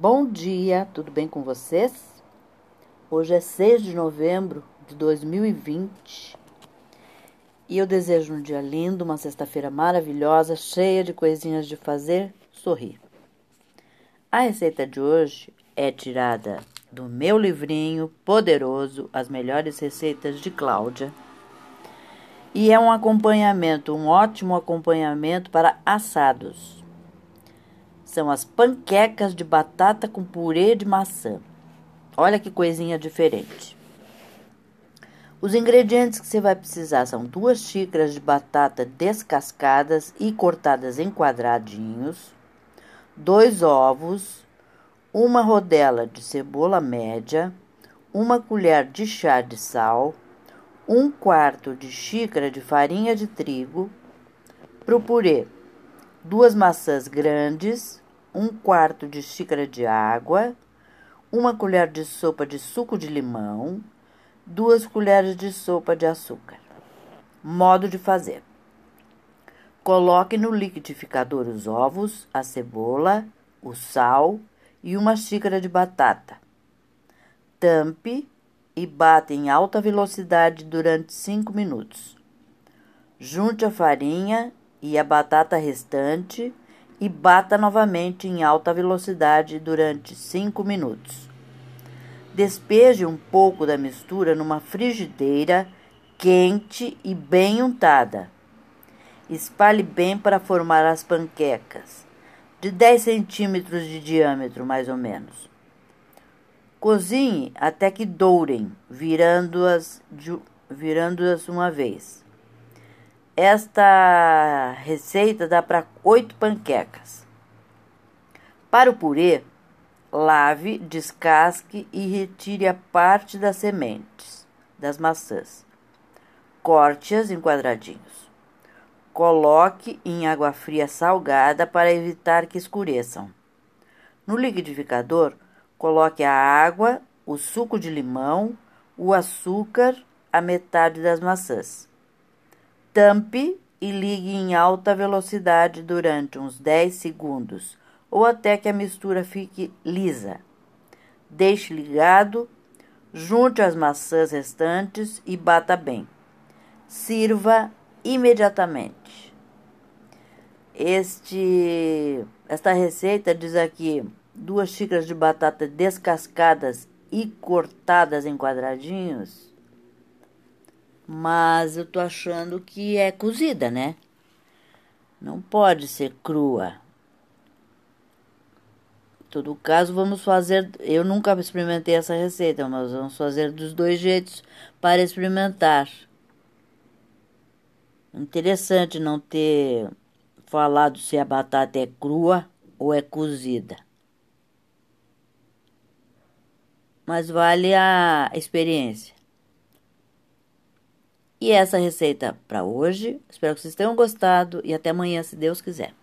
Bom dia, tudo bem com vocês? Hoje é 6 de novembro de 2020 e eu desejo um dia lindo, uma sexta-feira maravilhosa, cheia de coisinhas de fazer sorrir. A receita de hoje é tirada do meu livrinho poderoso As Melhores Receitas de Cláudia e é um acompanhamento, um ótimo acompanhamento para assados são as panquecas de batata com purê de maçã. Olha que coisinha diferente. Os ingredientes que você vai precisar são duas xícaras de batata descascadas e cortadas em quadradinhos, dois ovos, uma rodela de cebola média, uma colher de chá de sal, um quarto de xícara de farinha de trigo, para o purê, duas maçãs grandes, um quarto de xícara de água, uma colher de sopa de suco de limão, duas colheres de sopa de açúcar. Modo de fazer: coloque no liquidificador os ovos, a cebola, o sal e uma xícara de batata. Tampe e bata em alta velocidade durante 5 minutos. Junte a farinha e a batata restante e bata novamente em alta velocidade durante 5 minutos. Despeje um pouco da mistura numa frigideira quente e bem untada. Espalhe bem para formar as panquecas, de 10 centímetros de diâmetro, mais ou menos. Cozinhe até que dourem, virando-as virando uma vez. Esta receita dá para oito panquecas. Para o purê, lave, descasque e retire a parte das sementes das maçãs. Corte-as em quadradinhos. Coloque em água fria salgada para evitar que escureçam. No liquidificador, coloque a água, o suco de limão, o açúcar, a metade das maçãs. Tampe e ligue em alta velocidade durante uns 10 segundos ou até que a mistura fique lisa. Deixe ligado, junte as maçãs restantes e bata bem. Sirva imediatamente. Este, esta receita diz aqui duas xícaras de batata descascadas e cortadas em quadradinhos mas eu tô achando que é cozida, né? Não pode ser crua. Em todo caso, vamos fazer. Eu nunca experimentei essa receita, mas vamos fazer dos dois jeitos para experimentar. Interessante não ter falado se a batata é crua ou é cozida. Mas vale a experiência. E essa receita para hoje. Espero que vocês tenham gostado e até amanhã, se Deus quiser.